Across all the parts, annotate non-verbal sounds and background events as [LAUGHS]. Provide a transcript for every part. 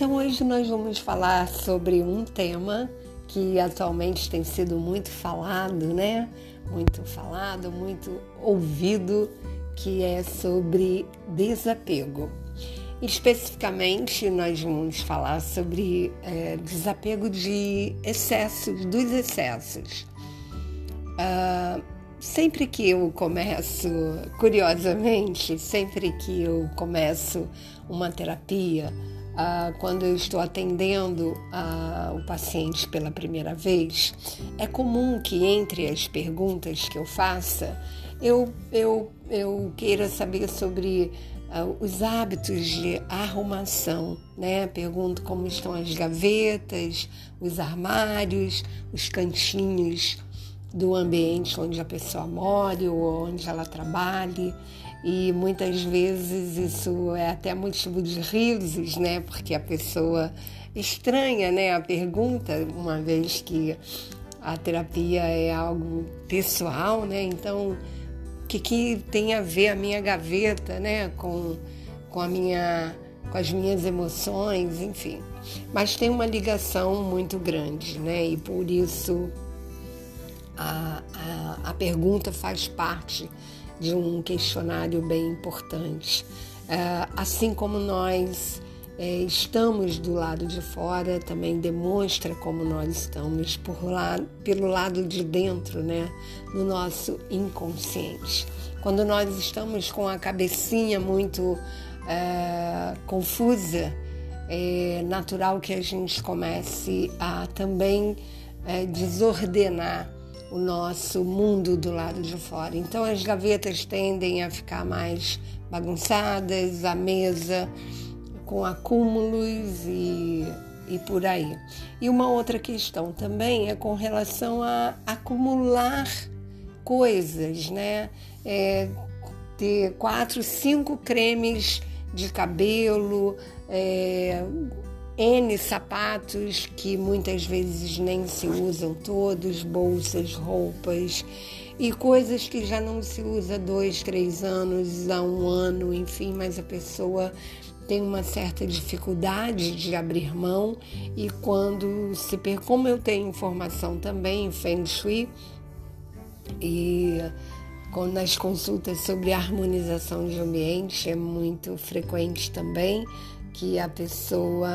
Então hoje nós vamos falar sobre um tema que atualmente tem sido muito falado, né? Muito falado, muito ouvido, que é sobre desapego. Especificamente, nós vamos falar sobre é, desapego de excessos, dos excessos. Uh, sempre que eu começo, curiosamente, sempre que eu começo uma terapia, uh, quando eu estou atendendo uh, o paciente pela primeira vez, é comum que entre as perguntas que eu faça, eu, eu, eu queira saber sobre uh, os hábitos de arrumação, né? Pergunto como estão as gavetas, os armários, os cantinhos do ambiente onde a pessoa mora ou onde ela trabalhe. E muitas vezes isso é até motivo de risos, né? Porque a pessoa estranha, né? A pergunta, uma vez que a terapia é algo pessoal, né? Então, o que, que tem a ver a minha gaveta, né? Com, com a minha com as minhas emoções, enfim. Mas tem uma ligação muito grande, né? E por isso a, a, a pergunta faz parte de um questionário bem importante. É, assim como nós é, estamos do lado de fora, também demonstra como nós estamos por lá, pelo lado de dentro, né, no nosso inconsciente. Quando nós estamos com a cabecinha muito é, confusa, é natural que a gente comece a também é, desordenar o nosso mundo do lado de fora. Então as gavetas tendem a ficar mais bagunçadas, a mesa com acúmulos e, e por aí. E uma outra questão também é com relação a acumular coisas, né? É, ter quatro, cinco cremes de cabelo, é, N sapatos que muitas vezes nem se usam todos, bolsas, roupas e coisas que já não se usa dois, três anos, há um ano, enfim, mas a pessoa tem uma certa dificuldade de abrir mão e quando se como eu tenho informação também em Feng Shui e nas consultas sobre harmonização de ambiente é muito frequente também que a pessoa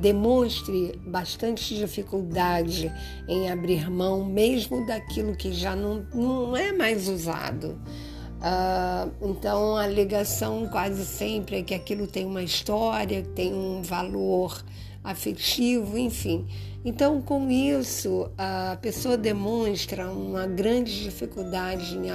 demonstre bastante dificuldade em abrir mão, mesmo daquilo que já não, não é mais usado. Uh, então a alegação quase sempre é que aquilo tem uma história, tem um valor afetivo, enfim. Então, com isso, a pessoa demonstra uma grande dificuldade em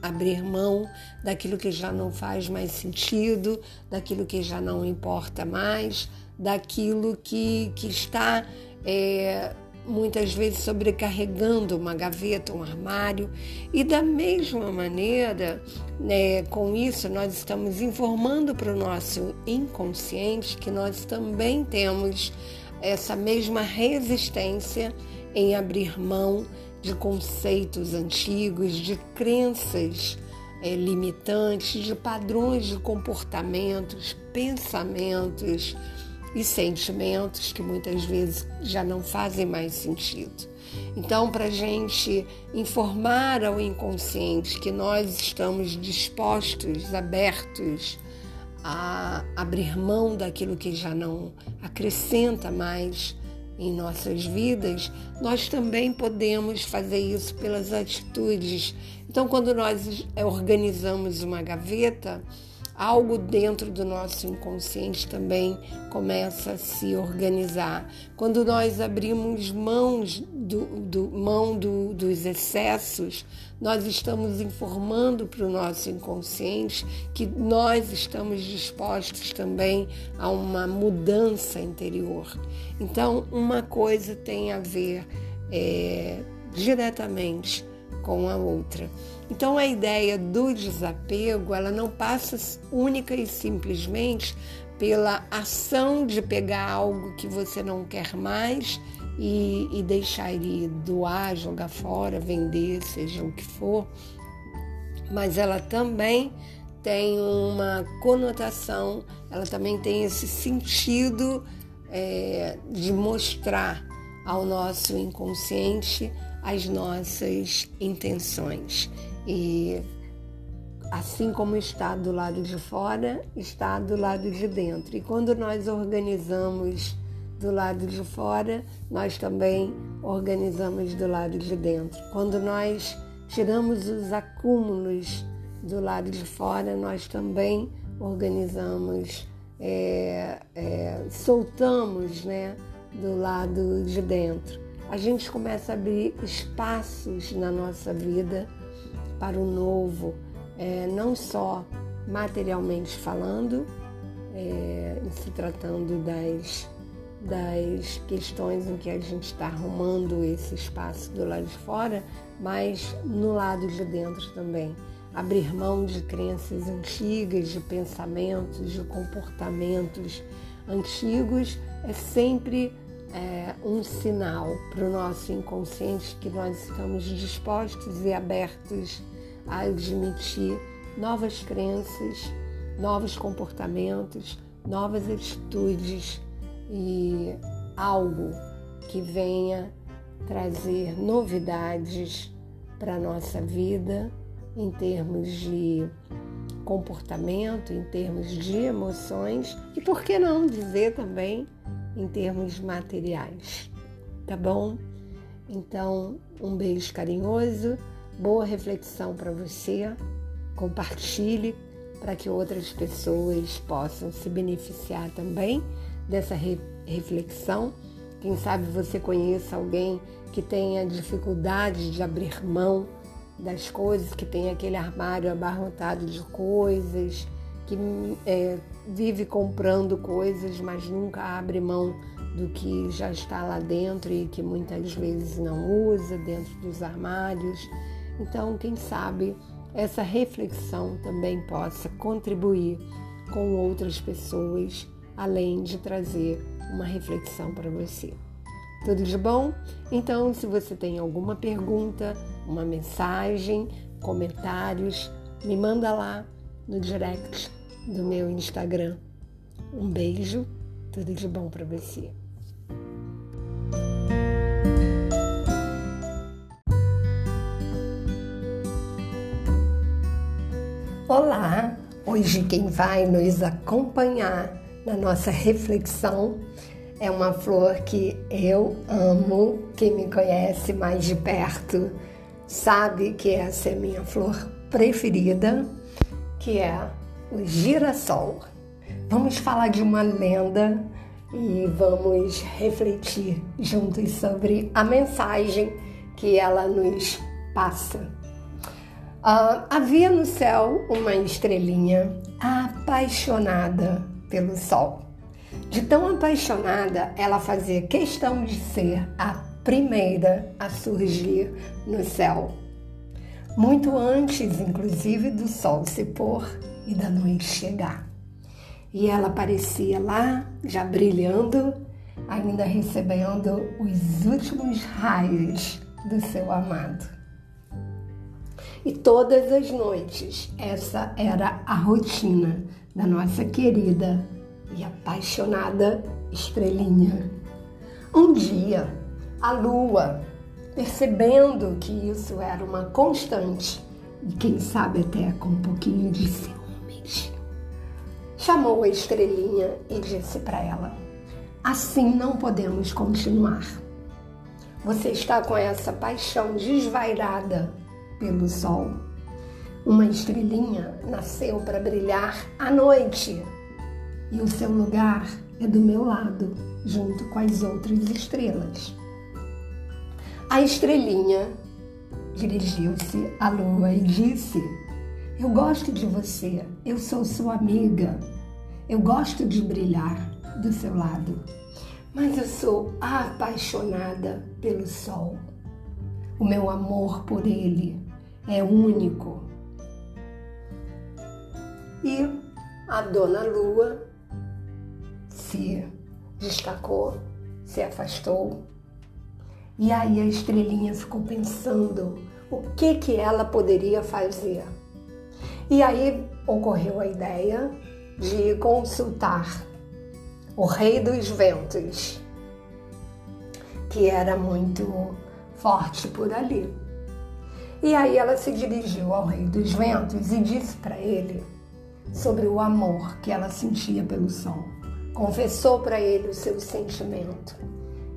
abrir mão daquilo que já não faz mais sentido, daquilo que já não importa mais, daquilo que, que está é, muitas vezes sobrecarregando uma gaveta, um armário. E da mesma maneira, né, com isso, nós estamos informando para o nosso inconsciente que nós também temos essa mesma resistência em abrir mão de conceitos antigos, de crenças é, limitantes, de padrões de comportamentos, pensamentos e sentimentos que muitas vezes já não fazem mais sentido. Então, para a gente informar ao inconsciente que nós estamos dispostos, abertos a abrir mão daquilo que já não acrescenta mais em nossas vidas, nós também podemos fazer isso pelas atitudes. Então, quando nós organizamos uma gaveta, algo dentro do nosso inconsciente também começa a se organizar. Quando nós abrimos mãos do, do mão do, dos excessos, nós estamos informando para o nosso inconsciente que nós estamos dispostos também a uma mudança interior. Então, uma coisa tem a ver é, diretamente com a outra. Então a ideia do desapego, ela não passa única e simplesmente pela ação de pegar algo que você não quer mais e, e deixar ele doar, jogar fora, vender, seja o que for, mas ela também tem uma conotação, ela também tem esse sentido é, de mostrar ao nosso inconsciente as nossas intenções. E assim como está do lado de fora, está do lado de dentro. E quando nós organizamos do lado de fora, nós também organizamos do lado de dentro. Quando nós tiramos os acúmulos do lado de fora, nós também organizamos, é, é, soltamos né, do lado de dentro. A gente começa a abrir espaços na nossa vida para o novo, é, não só materialmente falando, é, se tratando das, das questões em que a gente está arrumando esse espaço do lado de fora, mas no lado de dentro também. Abrir mão de crenças antigas, de pensamentos, de comportamentos antigos é sempre é, um sinal para o nosso inconsciente que nós estamos dispostos e abertos admitir novas crenças, novos comportamentos, novas atitudes e algo que venha trazer novidades para a nossa vida em termos de comportamento, em termos de emoções e, por que não dizer também, em termos materiais. Tá bom? Então, um beijo carinhoso Boa reflexão para você. Compartilhe para que outras pessoas possam se beneficiar também dessa re reflexão. Quem sabe você conheça alguém que tenha dificuldade de abrir mão das coisas, que tem aquele armário abarrotado de coisas, que é, vive comprando coisas, mas nunca abre mão do que já está lá dentro e que muitas vezes não usa dentro dos armários. Então, quem sabe essa reflexão também possa contribuir com outras pessoas, além de trazer uma reflexão para você. Tudo de bom? Então, se você tem alguma pergunta, uma mensagem, comentários, me manda lá no direct do meu Instagram. Um beijo, tudo de bom para você. Olá! Hoje quem vai nos acompanhar na nossa reflexão é uma flor que eu amo. Quem me conhece mais de perto sabe que essa é minha flor preferida, que é o girassol. Vamos falar de uma lenda e vamos refletir juntos sobre a mensagem que ela nos passa. Uh, havia no céu uma estrelinha apaixonada pelo sol. De tão apaixonada, ela fazia questão de ser a primeira a surgir no céu. Muito antes, inclusive, do sol se pôr e da noite chegar. E ela aparecia lá, já brilhando, ainda recebendo os últimos raios do seu amado. E todas as noites, essa era a rotina da nossa querida e apaixonada estrelinha. Um dia, a lua, percebendo que isso era uma constante, e quem sabe até com um pouquinho de ciúmes, chamou a estrelinha e disse para ela: Assim não podemos continuar. Você está com essa paixão desvairada pelo sol. Uma estrelinha nasceu para brilhar à noite e o seu lugar é do meu lado, junto com as outras estrelas. A estrelinha dirigiu-se à lua e disse: Eu gosto de você, eu sou sua amiga, eu gosto de brilhar do seu lado, mas eu sou apaixonada pelo sol. O meu amor por ele é único. E a dona Lua se destacou, se afastou. E aí a estrelinha ficou pensando o que que ela poderia fazer. E aí ocorreu a ideia de consultar o rei dos ventos, que era muito forte por ali. E aí ela se dirigiu ao rei dos ventos e disse para ele sobre o amor que ela sentia pelo sol. Confessou para ele o seu sentimento,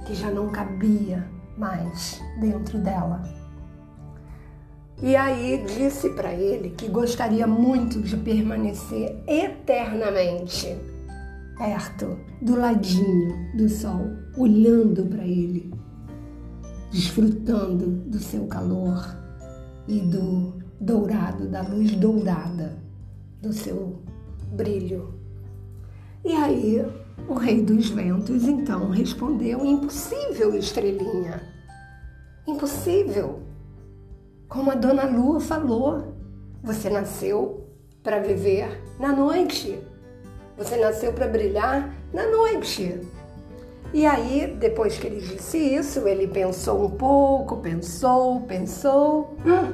que já não cabia mais dentro dela. E aí disse para ele que gostaria muito de permanecer eternamente perto, do ladinho do sol, olhando para ele, desfrutando do seu calor e do dourado, da luz dourada do seu brilho. E aí o rei dos ventos então respondeu: Impossível, estrelinha. Impossível. Como a dona Lua falou, você nasceu para viver na noite. Você nasceu para brilhar na noite. E aí, depois que ele disse isso, ele pensou um pouco, pensou, pensou hum,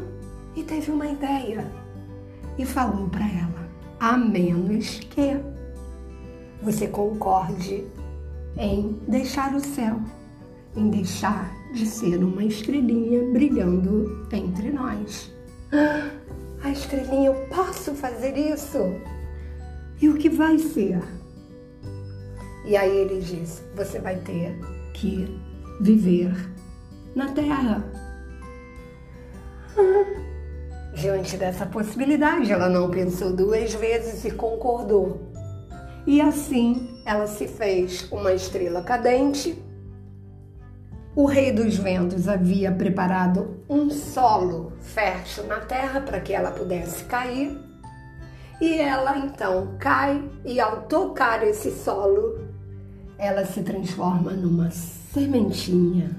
e teve uma ideia. E falou para ela: a menos que você concorde em deixar o céu, em deixar de ser uma estrelinha brilhando entre nós. Ah, a estrelinha, eu posso fazer isso? E o que vai ser? E aí ele diz: você vai ter que viver na terra. Diante dessa possibilidade, ela não pensou duas vezes e concordou. E assim ela se fez uma estrela cadente. O rei dos ventos havia preparado um solo fértil na terra para que ela pudesse cair. E ela então cai, e ao tocar esse solo, ela se transforma numa sementinha.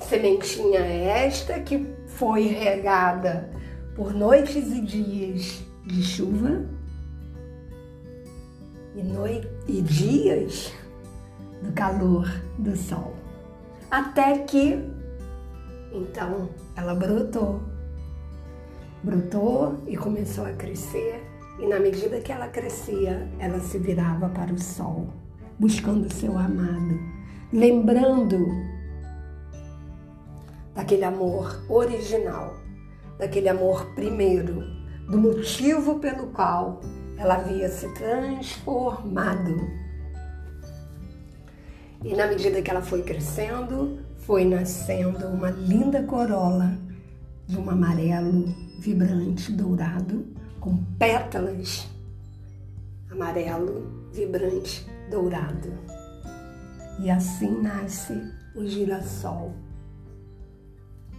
Sementinha esta que foi regada por noites e dias de chuva e, noite, e dias do calor do sol. Até que então ela brotou. Brotou e começou a crescer, e na medida que ela crescia, ela se virava para o sol buscando seu amado, lembrando daquele amor original, daquele amor primeiro, do motivo pelo qual ela havia se transformado. E na medida que ela foi crescendo, foi nascendo uma linda corola de um amarelo vibrante dourado com pétalas amarelo vibrante dourado. E assim nasce o girassol,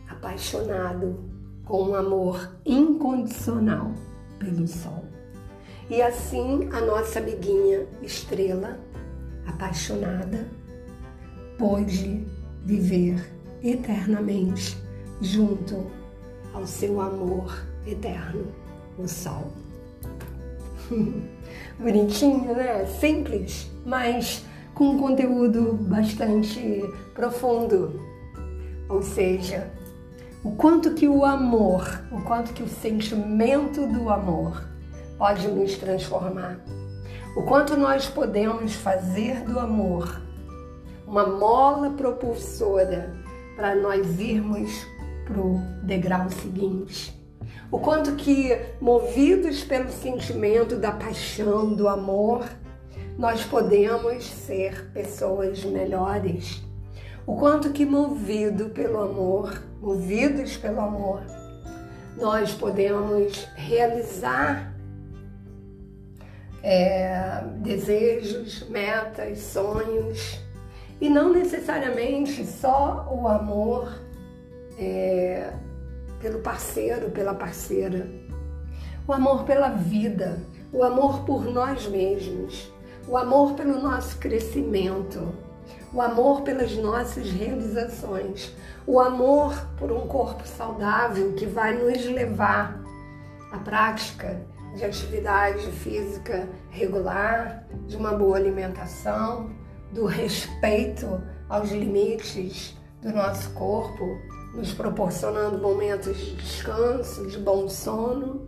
apaixonado com um amor incondicional pelo sol. E assim a nossa amiguinha estrela, apaixonada, pôde viver eternamente junto ao seu amor eterno, o sol. [LAUGHS] Bonitinho, né? Simples, mas com um conteúdo bastante profundo. Ou seja, o quanto que o amor, o quanto que o sentimento do amor pode nos transformar. O quanto nós podemos fazer do amor uma mola propulsora para nós irmos para o degrau seguinte o quanto que, movidos pelo sentimento da paixão, do amor, nós podemos ser pessoas melhores. O quanto que, movido pelo amor, movidos pelo amor, nós podemos realizar é, desejos, metas, sonhos, e não necessariamente só o amor é, pelo parceiro, pela parceira. O amor pela vida, o amor por nós mesmos, o amor pelo nosso crescimento, o amor pelas nossas realizações, o amor por um corpo saudável que vai nos levar à prática de atividade física regular, de uma boa alimentação, do respeito aos limites do nosso corpo, nos proporcionando momentos de descanso, de bom sono,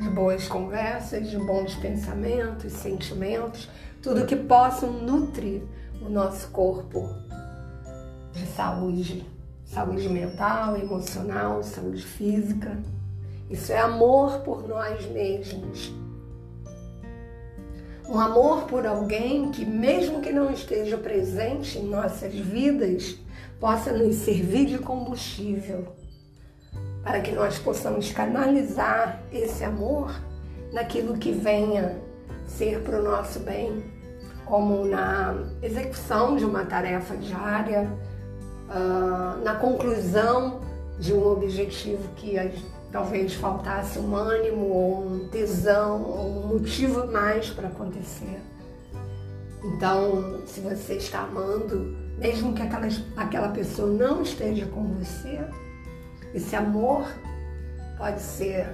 de boas conversas, de bons pensamentos, sentimentos. tudo que possa nutrir o nosso corpo de saúde, saúde mental, emocional, saúde física. Isso é amor por nós mesmos. Um amor por alguém que, mesmo que não esteja presente em nossas vidas, possa nos servir de combustível para que nós possamos canalizar esse amor naquilo que venha ser para o nosso bem, como na execução de uma tarefa diária, uh, na conclusão de um objetivo que talvez faltasse um ânimo ou um tesão ou um motivo mais para acontecer. Então, se você está amando, mesmo que aquela, aquela pessoa não esteja com você, esse amor pode ser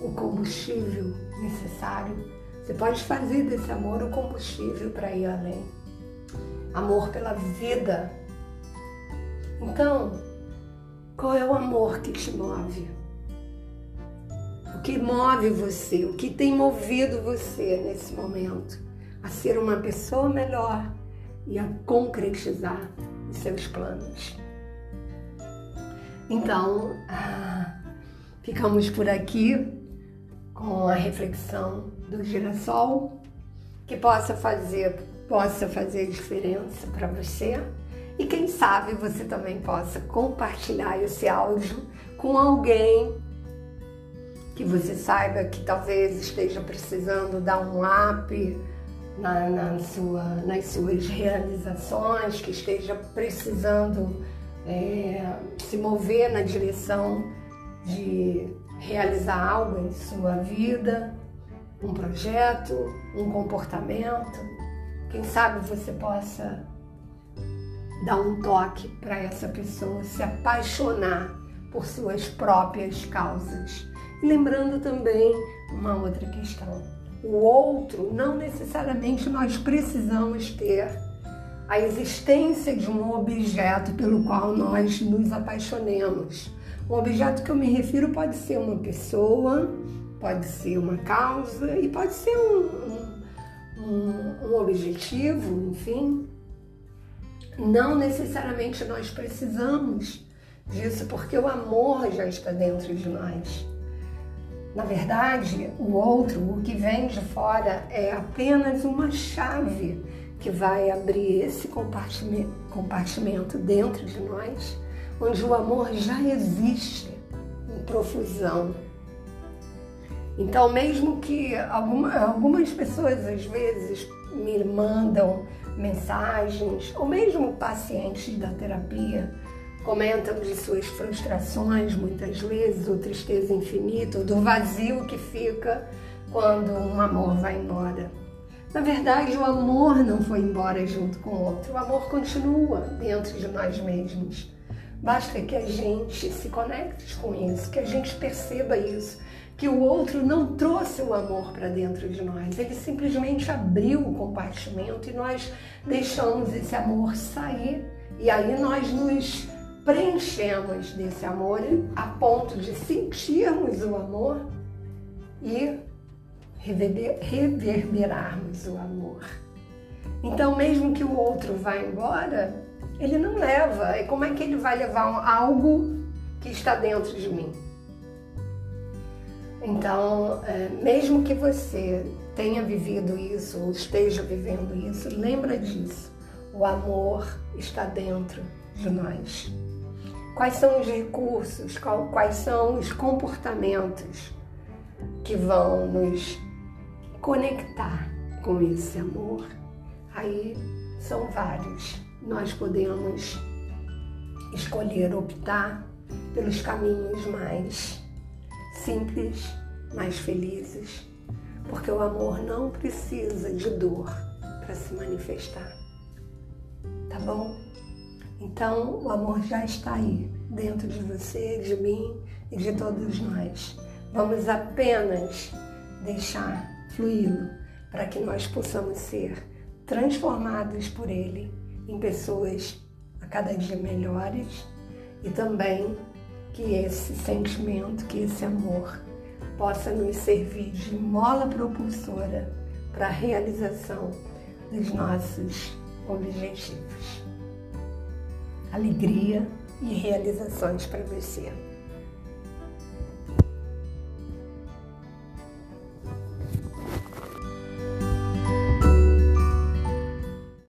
o combustível necessário. Você pode fazer desse amor o combustível para ir além. Amor pela vida. Então, qual é o amor que te move? O que move você? O que tem movido você nesse momento a ser uma pessoa melhor e a concretizar os seus planos? Então, ah, ficamos por aqui com a reflexão do girassol que possa fazer possa fazer diferença para você e quem sabe você também possa compartilhar esse áudio com alguém que você saiba que talvez esteja precisando dar um up na, na sua, nas suas realizações, que esteja precisando é, se mover na direção de realizar algo em sua vida, um projeto, um comportamento. Quem sabe você possa dar um toque para essa pessoa se apaixonar por suas próprias causas. E lembrando também uma outra questão: o outro não necessariamente nós precisamos ter a existência de um objeto pelo qual nós nos apaixonemos. Um objeto que eu me refiro pode ser uma pessoa, pode ser uma causa e pode ser um, um, um objetivo, enfim. Não necessariamente nós precisamos disso, porque o amor já está dentro de nós. Na verdade, o outro, o que vem de fora, é apenas uma chave que vai abrir esse compartimento, dentro de nós, onde o amor já existe em profusão. Então, mesmo que alguma, algumas pessoas às vezes me mandam mensagens, ou mesmo pacientes da terapia, comentam de suas frustrações muitas vezes, ou tristeza infinita, ou do vazio que fica quando um amor vai embora. Na verdade, o amor não foi embora junto com o outro. O amor continua dentro de nós mesmos. Basta que a gente se conecte com isso, que a gente perceba isso, que o outro não trouxe o amor para dentro de nós. Ele simplesmente abriu o compartimento e nós deixamos esse amor sair. E aí nós nos preenchemos desse amor a ponto de sentirmos o amor e reverberarmos o amor. Então, mesmo que o outro vá embora, ele não leva. E como é que ele vai levar algo que está dentro de mim? Então, é, mesmo que você tenha vivido isso ou esteja vivendo isso, lembra disso. O amor está dentro de nós. Quais são os recursos, quais são os comportamentos que vão nos conectar com esse amor, aí são vários. Nós podemos escolher optar pelos caminhos mais simples, mais felizes, porque o amor não precisa de dor para se manifestar. Tá bom? Então, o amor já está aí, dentro de você, de mim e de todos nós. Vamos apenas deixar fluí-lo, para que nós possamos ser transformados por Ele em pessoas a cada dia melhores e também que esse sentimento, que esse amor possa nos servir de mola propulsora para a realização dos nossos objetivos. Alegria e realizações para você.